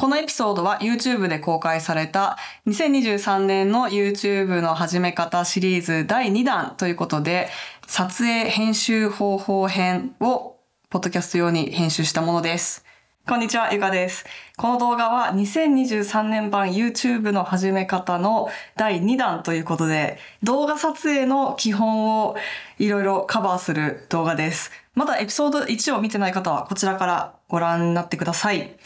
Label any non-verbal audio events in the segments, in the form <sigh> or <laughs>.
このエピソードは YouTube で公開された2023年の YouTube の始め方シリーズ第2弾ということで、撮影編集方法編をポッドキャスト用に編集したものです。こんにちは、ゆかです。この動画は2023年版 YouTube の始め方の第2弾ということで、動画撮影の基本をいろいろカバーする動画です。まだエピソード1を見てない方はこちらからご覧になってください。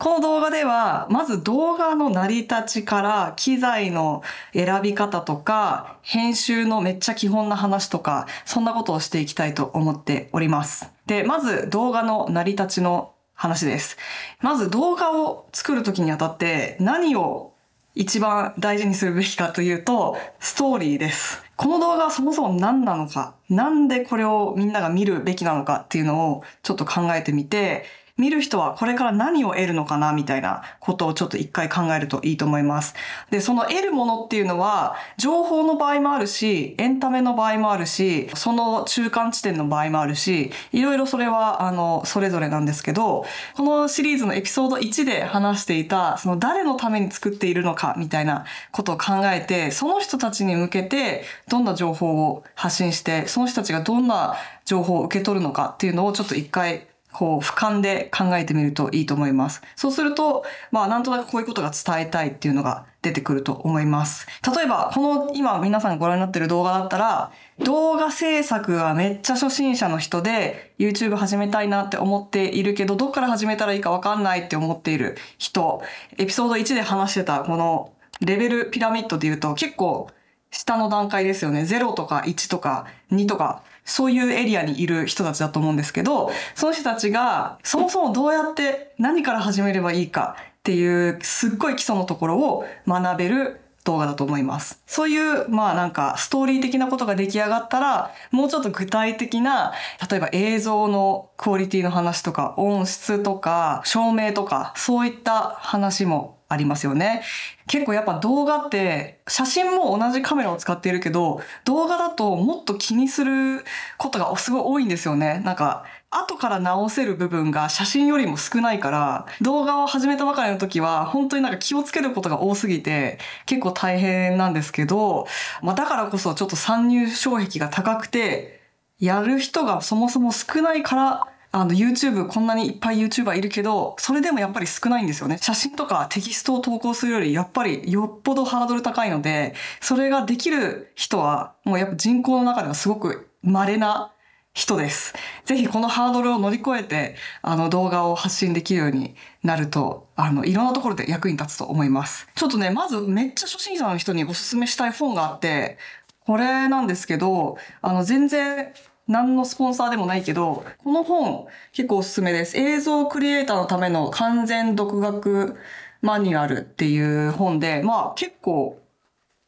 この動画では、まず動画の成り立ちから機材の選び方とか、編集のめっちゃ基本な話とか、そんなことをしていきたいと思っております。で、まず動画の成り立ちの話です。まず動画を作るときにあたって何を一番大事にするべきかというと、ストーリーです。この動画はそもそも何なのか、なんでこれをみんなが見るべきなのかっていうのをちょっと考えてみて、見る人はこれから何を得るのかなみたいなことをちょっと一回考えるといいと思います。で、その得るものっていうのは、情報の場合もあるし、エンタメの場合もあるし、その中間地点の場合もあるし、いろいろそれは、あの、それぞれなんですけど、このシリーズのエピソード1で話していた、その誰のために作っているのかみたいなことを考えて、その人たちに向けてどんな情報を発信して、その人たちがどんな情報を受け取るのかっていうのをちょっと一回こう、俯瞰で考えてみるといいと思います。そうすると、まあ、なんとなくこういうことが伝えたいっていうのが出てくると思います。例えば、この今皆さんご覧になっている動画だったら、動画制作がめっちゃ初心者の人で YouTube 始めたいなって思っているけど、どっから始めたらいいかわかんないって思っている人、エピソード1で話してたこのレベルピラミッドで言うと結構下の段階ですよね。0とか1とか2とかそういうエリアにいる人たちだと思うんですけど、その人たちがそもそもどうやって何から始めればいいかっていうすっごい基礎のところを学べる動画だと思います。そういう、まあなんかストーリー的なことが出来上がったら、もうちょっと具体的な、例えば映像のクオリティの話とか、音質とか、照明とか、そういった話もありますよね。結構やっぱ動画って写真も同じカメラを使っているけど動画だともっと気にすることがすごい多いんですよね。なんか後から直せる部分が写真よりも少ないから動画を始めたばかりの時は本当になんか気をつけることが多すぎて結構大変なんですけど、まあ、だからこそちょっと参入障壁が高くてやる人がそもそも少ないからあの YouTube こんなにいっぱい YouTuber いるけどそれでもやっぱり少ないんですよね写真とかテキストを投稿するよりやっぱりよっぽどハードル高いのでそれができる人はもうやっぱ人口の中ではすごく稀な人です。ぜひこのハードルを乗り越えて、あの動画を発信できるようになると、あの、いろんなところで役に立つと思います。ちょっとね、まずめっちゃ初心者の人におすすめしたい本があって、これなんですけど、あの、全然何のスポンサーでもないけど、この本結構おすすめです。映像クリエイターのための完全独学マニュアルっていう本で、まあ結構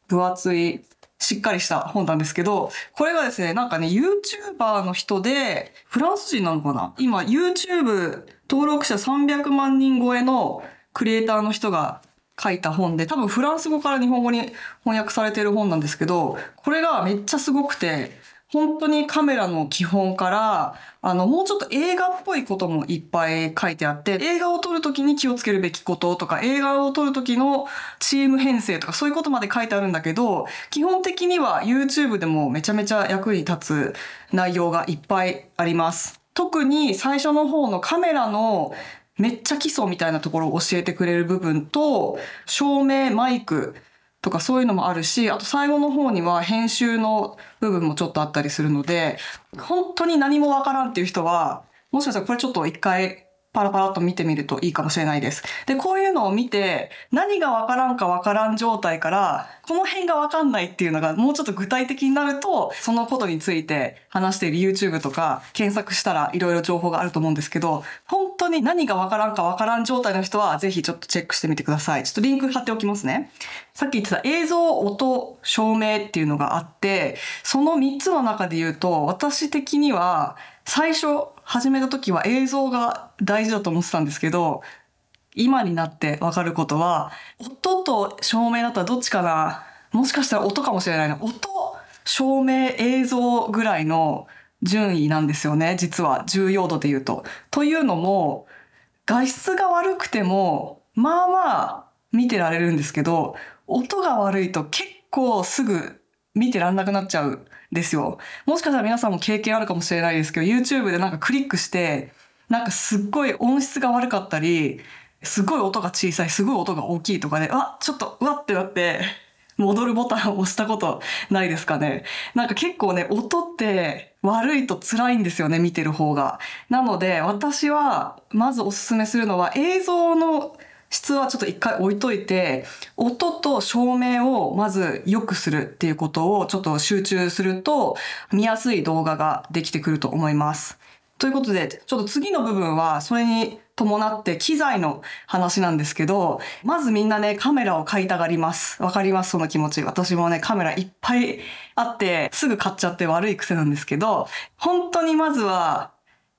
分厚いしっかりした本なんですけど、これがですね、なんかね、YouTuber の人で、フランス人なのかな？今、YouTube 登録者300万人超えのクリエイターの人が書いた本で、多分フランス語から日本語に翻訳されてる本なんですけど、これがめっちゃすごくて、本当にカメラの基本から、あの、もうちょっと映画っぽいこともいっぱい書いてあって、映画を撮るときに気をつけるべきこととか、映画を撮るときのチーム編成とか、そういうことまで書いてあるんだけど、基本的には YouTube でもめちゃめちゃ役に立つ内容がいっぱいあります。特に最初の方のカメラのめっちゃ基礎みたいなところを教えてくれる部分と、照明、マイク、とかそういうのもあるし、あと最後の方には編集の部分もちょっとあったりするので、本当に何もわからんっていう人は、もしかしたらこれちょっと一回パラパラっと見てみるといいかもしれないです。で、こういうのを見て、何がわからんかわからん状態から、この辺がわかんないっていうのがもうちょっと具体的になると、そのことについて話している YouTube とか検索したらいろいろ情報があると思うんですけど、本当に何がわからんかわからん状態の人は、ぜひちょっとチェックしてみてください。ちょっとリンク貼っておきますね。さっき言ってた映像、音、照明っていうのがあって、その3つの中で言うと、私的には、最初始めた時は映像が大事だと思ってたんですけど、今になってわかることは、音と照明だったらどっちかな？もしかしたら音かもしれないな。音、照明、映像ぐらいの順位なんですよね。実は重要度で言うと。というのも、画質が悪くてもまあまあ見てられるんですけど、音が悪いと結構すぐ見てらんなくなっちゃうですよ。もしかしたら皆さんも経験あるかもしれないですけど、YouTube でなんかクリックして、なんかすっごい音質が悪かったり、すごい音が小さい、すごい音が大きいとかで、あ、ちょっと、うわってなって、戻るボタンを押したことないですかね。なんか結構ね、音って悪いと辛いんですよね、見てる方が。なので、私は、まずおすすめするのは映像の質はちょっと一回置いといて、音と照明をまず良くするっていうことをちょっと集中すると、見やすい動画ができてくると思います。ということで、ちょっと次の部分は、それに伴って機材の話なんですけど、まずみんなね、カメラを買いたがります。わかります、その気持ち。私もね、カメラいっぱいあって、すぐ買っちゃって悪い癖なんですけど、本当にまずは、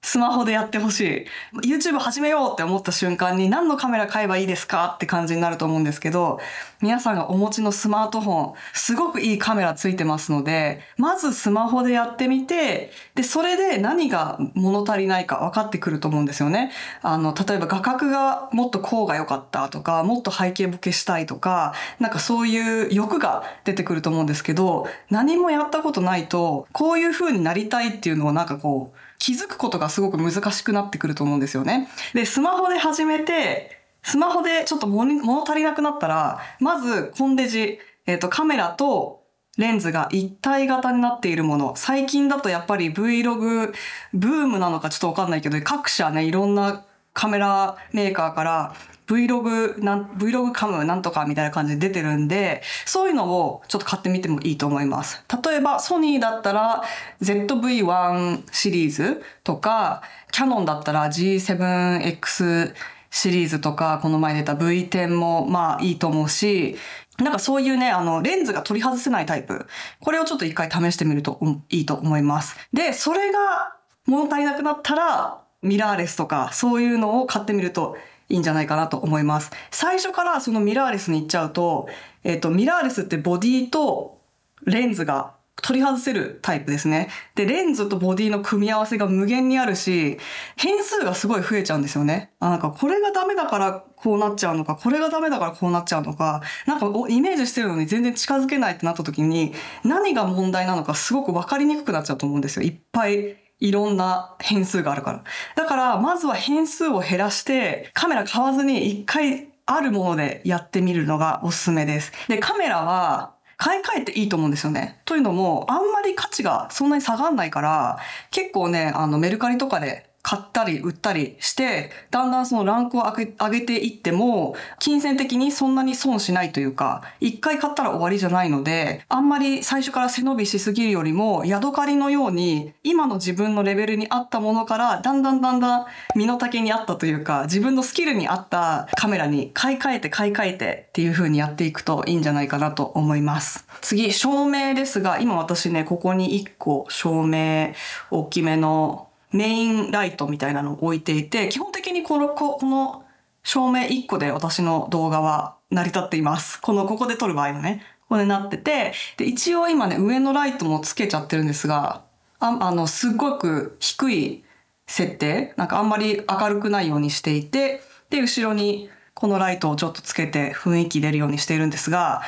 スマホでやってほしい。YouTube 始めようって思った瞬間に何のカメラ買えばいいですかって感じになると思うんですけど、皆さんがお持ちのスマートフォン、すごくいいカメラついてますので、まずスマホでやってみて、で、それで何が物足りないか分かってくると思うんですよね。あの、例えば画角がもっとこうが良かったとか、もっと背景ボケしたいとか、なんかそういう欲が出てくると思うんですけど、何もやったことないと、こういう風になりたいっていうのをなんかこう、気づくことがすごく難しくなってくると思うんですよね。で、スマホで始めて、スマホでちょっと物足りなくなったら、まずコンデジ、えっ、ー、と、カメラとレンズが一体型になっているもの。最近だとやっぱり Vlog ブームなのかちょっとわかんないけど、各社ね、いろんなカメラメーカーから Vlog なん、Vlog カムなんとかみたいな感じで出てるんで、そういうのをちょっと買ってみてもいいと思います。例えば、ソニーだったら ZV-1 シリーズとか、キャノンだったら G7X シリーズとか、この前出た V10 もまあいいと思うし、なんかそういうね、あの、レンズが取り外せないタイプ。これをちょっと一回試してみるといいと思います。で、それが物足りなくなったら、ミラーレスとか、そういうのを買ってみるといいんじゃないかなと思います。最初からそのミラーレスに行っちゃうと、えっ、と、ミラーレスってボディとレンズが取り外せるタイプですね。で、レンズとボディの組み合わせが無限にあるし、変数がすごい増えちゃうんですよね。あ、なんかこれがダメだからこうなっちゃうのか、これがダメだからこうなっちゃうのか、なんかイメージしてるのに全然近づけないってなった時に、何が問題なのかすごくわかりにくくなっちゃうと思うんですよ。いっぱいいろんな変数があるから。だから、まずは変数を減らして、カメラ買わずに一回あるものでやってみるのがおすすめです。で、カメラは買い替えていいと思うんですよね。というのも、あんまり価値がそんなに下がんないから、結構ね、あのメルカリとかで買ったり売ったりして、だんだんそのランクを上げていっても、金銭的にそんなに損しないというか、一回買ったら終わりじゃないので、あんまり最初から背伸びしすぎるよりも、ヤドカリのように、今の自分のレベルに合ったものから、だんだんだんだん身の丈に合ったというか、自分のスキルに合ったカメラに買い替えて買い替えてっていう風にやっていくといいんじゃないかなと思います。次、照明ですが、今私ね、ここに1個照明、大きめのメインライトみたいなのを置いていて、基本的にこの、この照明1個で私の動画は成り立っています。この、ここで撮る場合のね。ここでなってて、で、一応今ね、上のライトもつけちゃってるんですが、ああの、すっごく低い設定、なんかあんまり明るくないようにしていて、で、後ろにこのライトをちょっとつけて雰囲気出るようにしているんですが、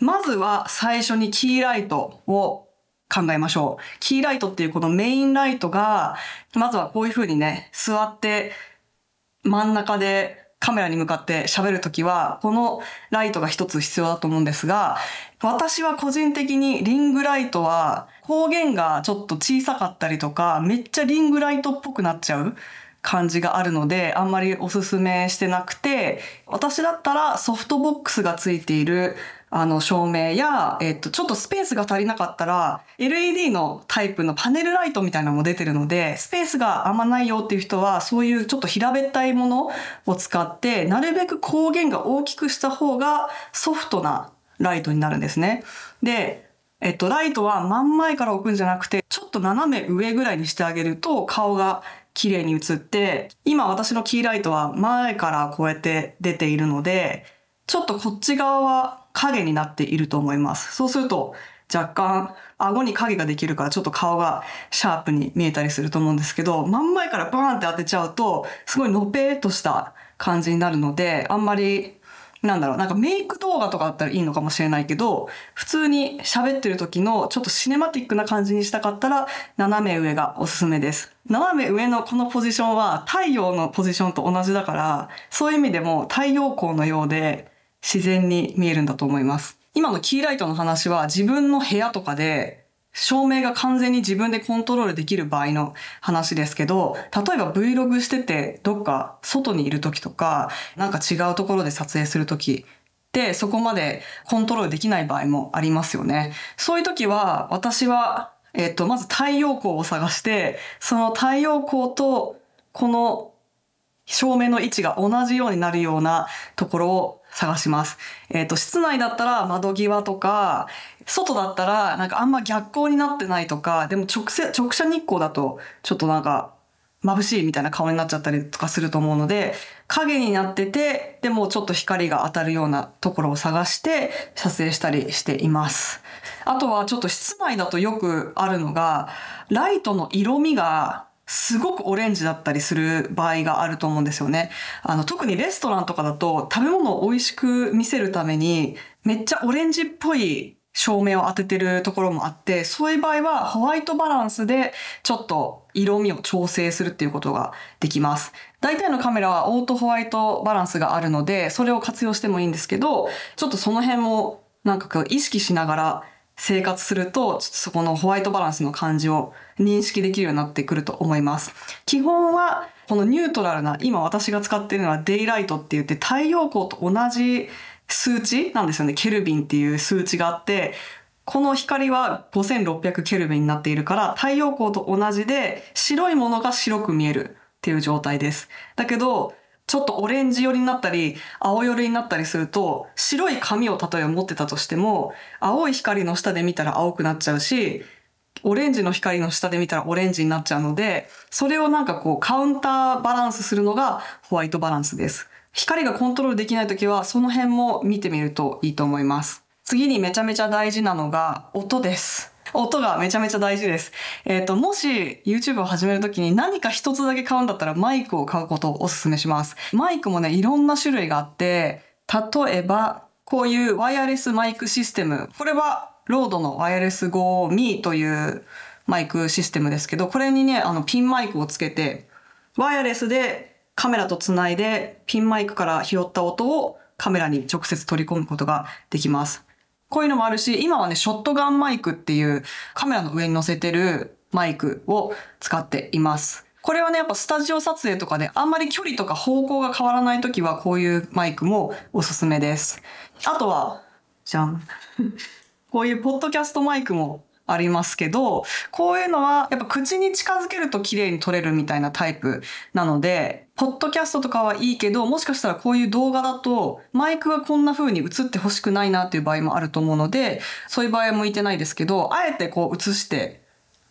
まずは最初にキーライトを考えましょう。キーライトっていうこのメインライトが、まずはこういう風にね、座って真ん中でカメラに向かって喋るときは、このライトが一つ必要だと思うんですが、私は個人的にリングライトは光源がちょっと小さかったりとか、めっちゃリングライトっぽくなっちゃう。感じがあるので、あんまりおすすめしてなくて、私だったらソフトボックスがついているあの照明や、えっと、ちょっとスペースが足りなかったら、LED のタイプのパネルライトみたいなのも出てるので、スペースがあんまないよっていう人は、そういうちょっと平べったいものを使って、なるべく光源が大きくした方がソフトなライトになるんですね。で、えっと、ライトは真ん前から置くんじゃなくて、ちょっと斜め上ぐらいにしてあげると顔が綺麗に映って、今私のキーライトは前からこうやって出ているので、ちょっとこっち側は影になっていると思います。そうすると若干顎に影ができるからちょっと顔がシャープに見えたりすると思うんですけど、真ん前からバーンって当てちゃうと、すごいのぺーっとした感じになるので、あんまりなんだろう、なんかメイク動画とかだったらいいのかもしれないけど、普通に喋ってる時のちょっとシネマティックな感じにしたかったら、斜め上がおすすめです。斜め上のこのポジションは太陽のポジションと同じだから、そういう意味でも太陽光のようで自然に見えるんだと思います。今のキーライトの話は自分の部屋とかで照明が完全に自分でコントロールできる場合の話ですけど、例えば Vlog しててどっか外にいる時とか、なんか違うところで撮影する時ってそこまでコントロールできない場合もありますよね。そういう時は私は、えっ、と、まず太陽光を探して、その太陽光とこの照明の位置が同じようになるようなところを探します。えっ、ー、と、室内だったら窓際とか、外だったらなんかあんま逆光になってないとか、でも直接、直射日光だとちょっとなんか眩しいみたいな顔になっちゃったりとかすると思うので、影になってて、でもちょっと光が当たるようなところを探して撮影したりしています。あとはちょっと室内だとよくあるのが、ライトの色味がすごくオレンジだったりする場合があると思うんですよね。あの、特にレストランとかだと食べ物を美味しく見せるためにめっちゃオレンジっぽい照明を当ててるところもあって、そういう場合はホワイトバランスでちょっと色味を調整するっていうことができます。大体のカメラはオートホワイトバランスがあるので、それを活用してもいいんですけど、ちょっとその辺もなんかこう意識しながら生活すると、ちょっとそこのホワイトバランスの感じを認識できるようになってくると思います。基本は、このニュートラルな、今私が使っているのはデイライトって言って太陽光と同じ数値なんですよね。ケルビンっていう数値があって、この光は5600ケルビンになっているから、太陽光と同じで白いものが白く見えるっていう状態です。だけど、ちょっとオレンジ寄りになったり、青寄りになったりすると、白い紙を例えば持ってたとしても、青い光の下で見たら青くなっちゃうし、オレンジの光の下で見たらオレンジになっちゃうので、それをなんかこうカウンターバランスするのがホワイトバランスです。光がコントロールできないときは、その辺も見てみるといいと思います。次にめちゃめちゃ大事なのが音です。音がめちゃめちゃ大事です。えっ、ー、と、もし YouTube を始めるときに何か一つだけ買うんだったらマイクを買うことをお勧めします。マイクもね、いろんな種類があって、例えば、こういうワイヤレスマイクシステム。これは、ロードのワイヤレス Go Me というマイクシステムですけど、これにね、あの、ピンマイクをつけて、ワイヤレスでカメラとつないで、ピンマイクから拾った音をカメラに直接取り込むことができます。こういうのもあるし、今はね、ショットガンマイクっていうカメラの上に乗せてるマイクを使っています。これはね、やっぱスタジオ撮影とかであんまり距離とか方向が変わらない時はこういうマイクもおすすめです。あとは、じゃん。<laughs> こういうポッドキャストマイクもありますけど、こういうのはやっぱ口に近づけると綺麗に撮れるみたいなタイプなので、ポッドキャストとかはいいけど、もしかしたらこういう動画だとマイクがこんな風に映ってほしくないなっていう場合もあると思うので、そういう場合は向いてないですけど、あえてこう映して、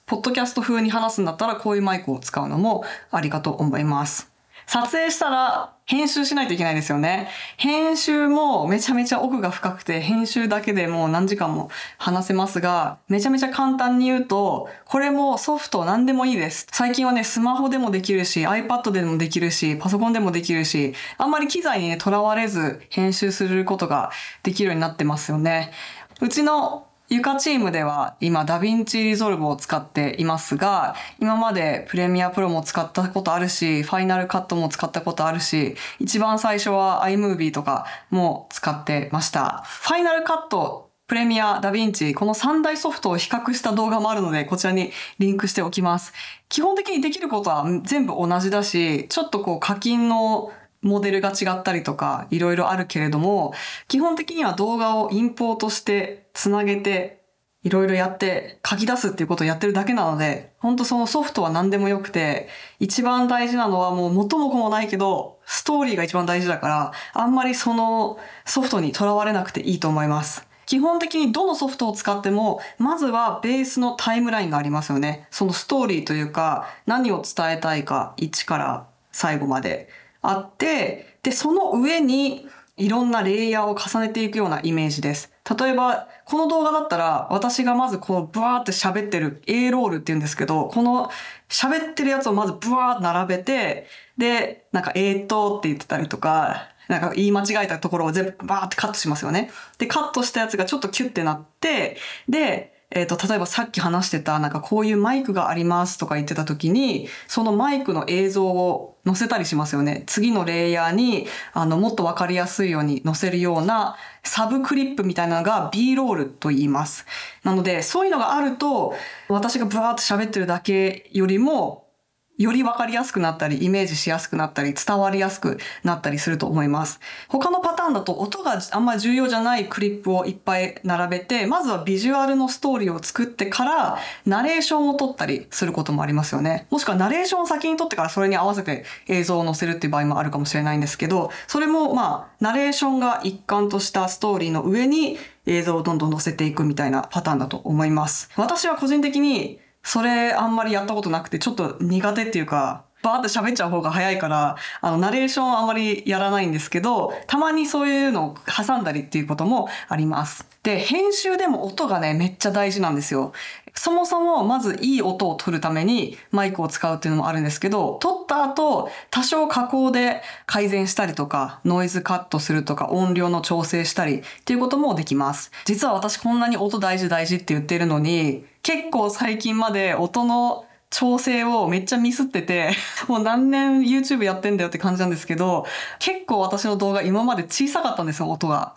ポッドキャスト風に話すんだったらこういうマイクを使うのもありかと思います。撮影したら編集しないといけないですよね。編集もめちゃめちゃ奥が深くて、編集だけでもう何時間も話せますが、めちゃめちゃ簡単に言うと、これもソフト何でもいいです。最近はね、スマホでもできるし、iPad でもできるし、パソコンでもできるし、あんまり機材にね、とらわれず編集することができるようになってますよね。うちのゆかチームでは今 DaVinci Resolve を使っていますが、今までプレミアプロも使ったことあるし、ファイナルカットも使ったことあるし、一番最初は iMovie とかも使ってました。ファイナルカットプレミア、ダヴィンチ、この3大ソフトを比較した動画もあるので、こちらにリンクしておきます。基本的にできることは全部同じだし、ちょっとこう課金のモデルが違ったりとかいろいろあるけれども、基本的には動画をインポートしてつなげていろいろやって書き出すっていうことをやってるだけなので、ほんとそのソフトは何でもよくて、一番大事なのはもう元も子もないけど、ストーリーが一番大事だから、あんまりそのソフトにとらわれなくていいと思います。基本的にどのソフトを使っても、まずはベースのタイムラインがありますよね。そのストーリーというか、何を伝えたいか、1から最後まで。あって、で、その上にいろんなレイヤーを重ねていくようなイメージです。例えば、この動画だったら、私がまずこう、ブワーって喋ってる A ロールって言うんですけど、この喋ってるやつをまずブワーって並べて、で、なんか、えーっとって言ってたりとか、なんか言い間違えたところを全部バーってカットしますよね。で、カットしたやつがちょっとキュッてなって、で、えっ、と、例えばさっき話してた、なんかこういうマイクがありますとか言ってた時に、そのマイクの映像を載せたりしますよね。次のレイヤーに、あの、もっとわかりやすいように載せるような、サブクリップみたいなのが B ロールと言います。なので、そういうのがあると、私がブワーっと喋ってるだけよりも、より分かりやすくなったり、イメージしやすくなったり、伝わりやすくなったりすると思います。他のパターンだと音があんまり重要じゃないクリップをいっぱい並べて、まずはビジュアルのストーリーを作ってから、ナレーションを取ったりすることもありますよね。もしくはナレーションを先に取ってからそれに合わせて映像を載せるっていう場合もあるかもしれないんですけど、それもまあ、ナレーションが一貫としたストーリーの上に映像をどんどん載せていくみたいなパターンだと思います。私は個人的にそれあんまりやったことなくてちょっと苦手っていうかバーって喋っちゃう方が早いからあのナレーションあんまりやらないんですけどたまにそういうのを挟んだりっていうこともあります。で編集でも音がねめっちゃ大事なんですよ。そもそもまずいい音を取るためにマイクを使うっていうのもあるんですけど撮った後多少加工で改善したりとかノイズカットするとか音量の調整したりっていうこともできます。実は私こんなに音大事大事って言ってるのに結構最近まで音の調整をめっちゃミスってて、<laughs> もう何年 YouTube やってんだよって感じなんですけど、結構私の動画今まで小さかったんですよ、音が。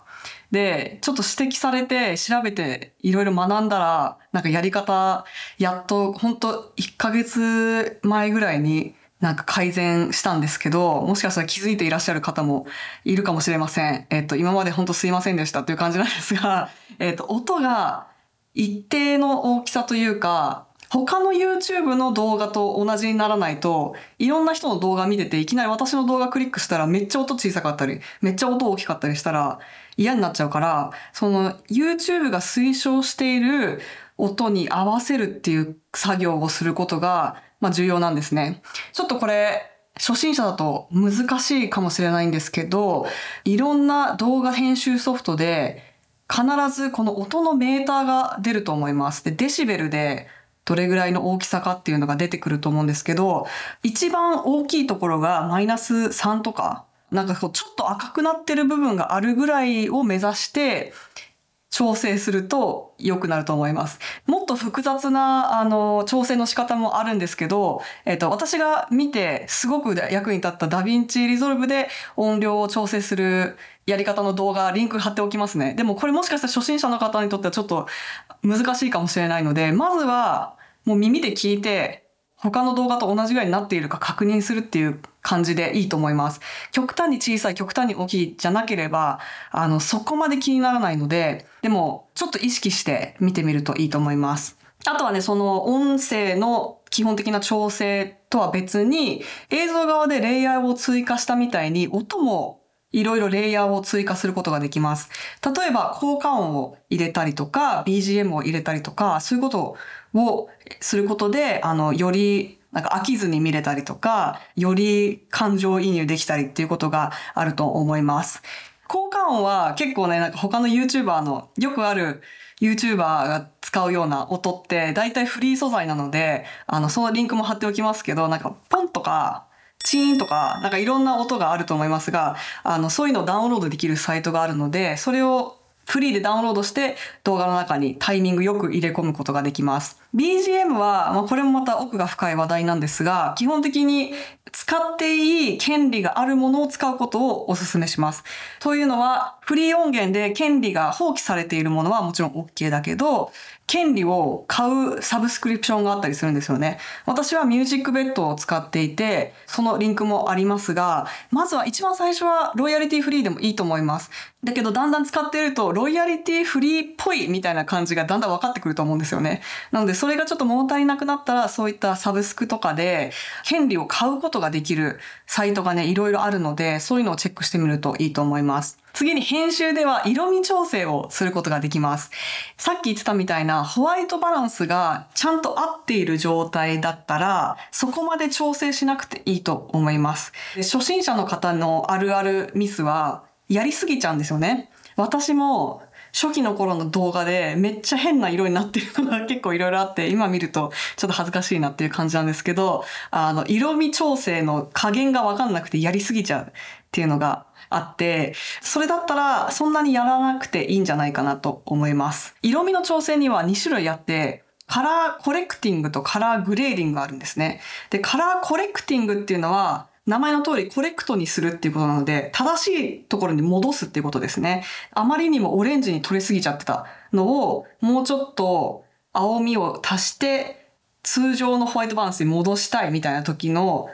で、ちょっと指摘されて調べていろいろ学んだら、なんかやり方、やっとほんと1ヶ月前ぐらいになんか改善したんですけど、もしかしたら気づいていらっしゃる方もいるかもしれません。えっと、今まで本当すいませんでしたっていう感じなんですが、えっと、音が一定の大きさというか、他の YouTube の動画と同じにならないと、いろんな人の動画見てて、いきなり私の動画クリックしたらめっちゃ音小さかったり、めっちゃ音大きかったりしたら嫌になっちゃうから、その YouTube が推奨している音に合わせるっていう作業をすることが、まあ重要なんですね。ちょっとこれ、初心者だと難しいかもしれないんですけど、いろんな動画編集ソフトで、必ずこの音のメーターが出ると思います。で、デシベルでどれぐらいの大きさかっていうのが出てくると思うんですけど、一番大きいところがマイナス3とか、なんかこうちょっと赤くなってる部分があるぐらいを目指して、調整すると良くなると思います。もっと複雑な、あの、調整の仕方もあるんですけど、えっ、と、私が見てすごく役に立った DaVinci Resolve で音量を調整するやり方の動画、リンク貼っておきますね。でもこれもしかしたら初心者の方にとってはちょっと難しいかもしれないので、まずはもう耳で聞いて、他の動画と同じぐらいになっているか確認するっていう感じでいいと思います。極端に小さい、極端に大きいじゃなければ、あの、そこまで気にならないので、でも、ちょっと意識して見てみるといいと思います。あとはね、その音声の基本的な調整とは別に、映像側でレイヤーを追加したみたいに、音もいろいろレイヤーを追加することができます。例えば、効果音を入れたりとか、BGM を入れたりとか、そういうことををすることで、あの、より、なんか飽きずに見れたりとか、より感情移入できたりっていうことがあると思います。効果音は結構ね、なんか他の YouTuber の、よくある YouTuber が使うような音って、大体フリー素材なので、あの、そのリンクも貼っておきますけど、なんかポンとか、チーンとか、なんかいろんな音があると思いますが、あの、そういうのをダウンロードできるサイトがあるので、それをフリーでダウンロードして動画の中にタイミングよく入れ込むことができます。BGM は、まあ、これもまた奥が深い話題なんですが、基本的に使っていい権利があるものを使うことをお勧めします。というのは、フリー音源で権利が放棄されているものはもちろん OK だけど、権利を買うサブスクリプションがあったりするんですよね。私はミュージックベッドを使っていて、そのリンクもありますが、まずは一番最初はロイヤリティフリーでもいいと思います。だけどだんだん使ってると、ロイヤリティフリーっぽいみたいな感じがだんだん分かってくると思うんですよね。なのでそれがちょっと物足りなくなったら、そういったサブスクとかで、権利を買うことができるサイトがね、いろいろあるので、そういうのをチェックしてみるといいと思います。次に編集では色味調整をすることができます。さっき言ってたみたいなホワイトバランスがちゃんと合っている状態だったら、そこまで調整しなくていいと思います。初心者の方のあるあるミスは、やりすぎちゃうんですよね。私も初期の頃の動画でめっちゃ変な色になってるのが <laughs> 結構いろいろあって今見るとちょっと恥ずかしいなっていう感じなんですけどあの色味調整の加減がわかんなくてやりすぎちゃうっていうのがあって、それだったらそんなにやらなくていいんじゃないかなと思います。色味の調整には2種類あって、カラーコレクティングとカラーグレーディングがあるんですね。で、カラーコレクティングっていうのは、名前の通りコレクトにするっていうことなので、正しいところに戻すっていうことですね。あまりにもオレンジに取りすぎちゃってたのを、もうちょっと青みを足して、通常のホワイトバランスに戻したいみたいな時の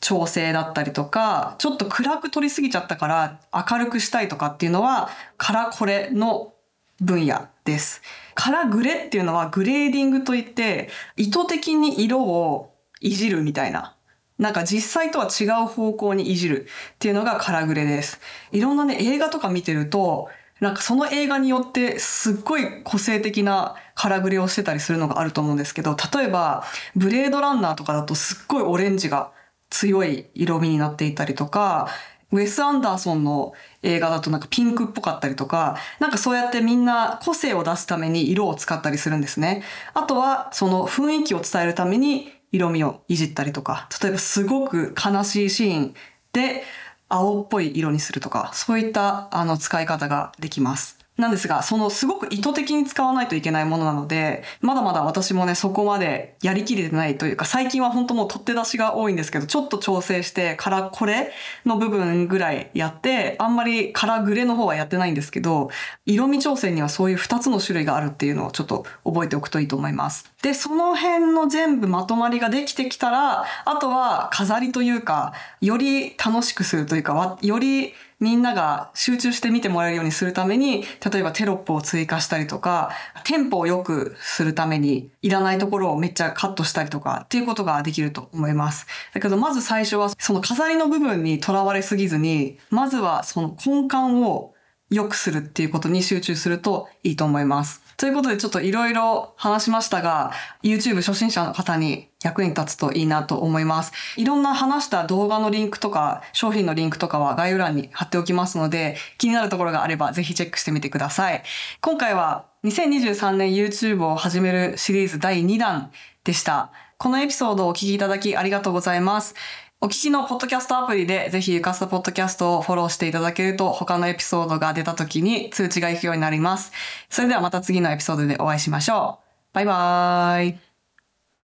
調整だったりとか、ちょっと暗く取りすぎちゃったから明るくしたいとかっていうのは、カラコレの分野です。カラグレっていうのはグレーディングといって、意図的に色をいじるみたいな。なんか実際とは違う方向にいじるっていうのがカラグレです。いろんなね、映画とか見てると、なんかその映画によってすっごい個性的なカラグレをしてたりするのがあると思うんですけど、例えば、ブレードランナーとかだとすっごいオレンジが強い色味になっていたりとか、ウェス・アンダーソンの映画だとなんかピンクっぽかったりとか、なんかそうやってみんな個性を出すために色を使ったりするんですね。あとはその雰囲気を伝えるために色味をいじったりとか、例えばすごく悲しいシーンで青っぽい色にするとか、そういったあの使い方ができます。なんですが、そのすごく意図的に使わないといけないものなので、まだまだ私もね、そこまでやりきれてないというか、最近は本当もう取って出しが多いんですけど、ちょっと調整してカラこれの部分ぐらいやって、あんまりカラグレの方はやってないんですけど、色味調整にはそういう2つの種類があるっていうのをちょっと覚えておくといいと思います。で、その辺の全部まとまりができてきたら、あとは飾りというか、より楽しくするというか、よりみんなが集中して見てもらえるようにするために、例えばテロップを追加したりとか、テンポを良くするために、いらないところをめっちゃカットしたりとかっていうことができると思います。だけど、まず最初はその飾りの部分にとらわれすぎずに、まずはその根幹を良くするっていうことに集中するといいと思います。ということでちょっといろいろ話しましたが、YouTube 初心者の方に役に立つといいなと思います。いろんな話した動画のリンクとか、商品のリンクとかは概要欄に貼っておきますので、気になるところがあればぜひチェックしてみてください。今回は2023年 YouTube を始めるシリーズ第2弾でした。このエピソードをお聞きいただきありがとうございます。お聞きのポッドキャストアプリでぜひゆかすポッドキャストをフォローしていただけると他のエピソードが出た時に通知が行くようになります。それではまた次のエピソードでお会いしましょう。バイバーイ。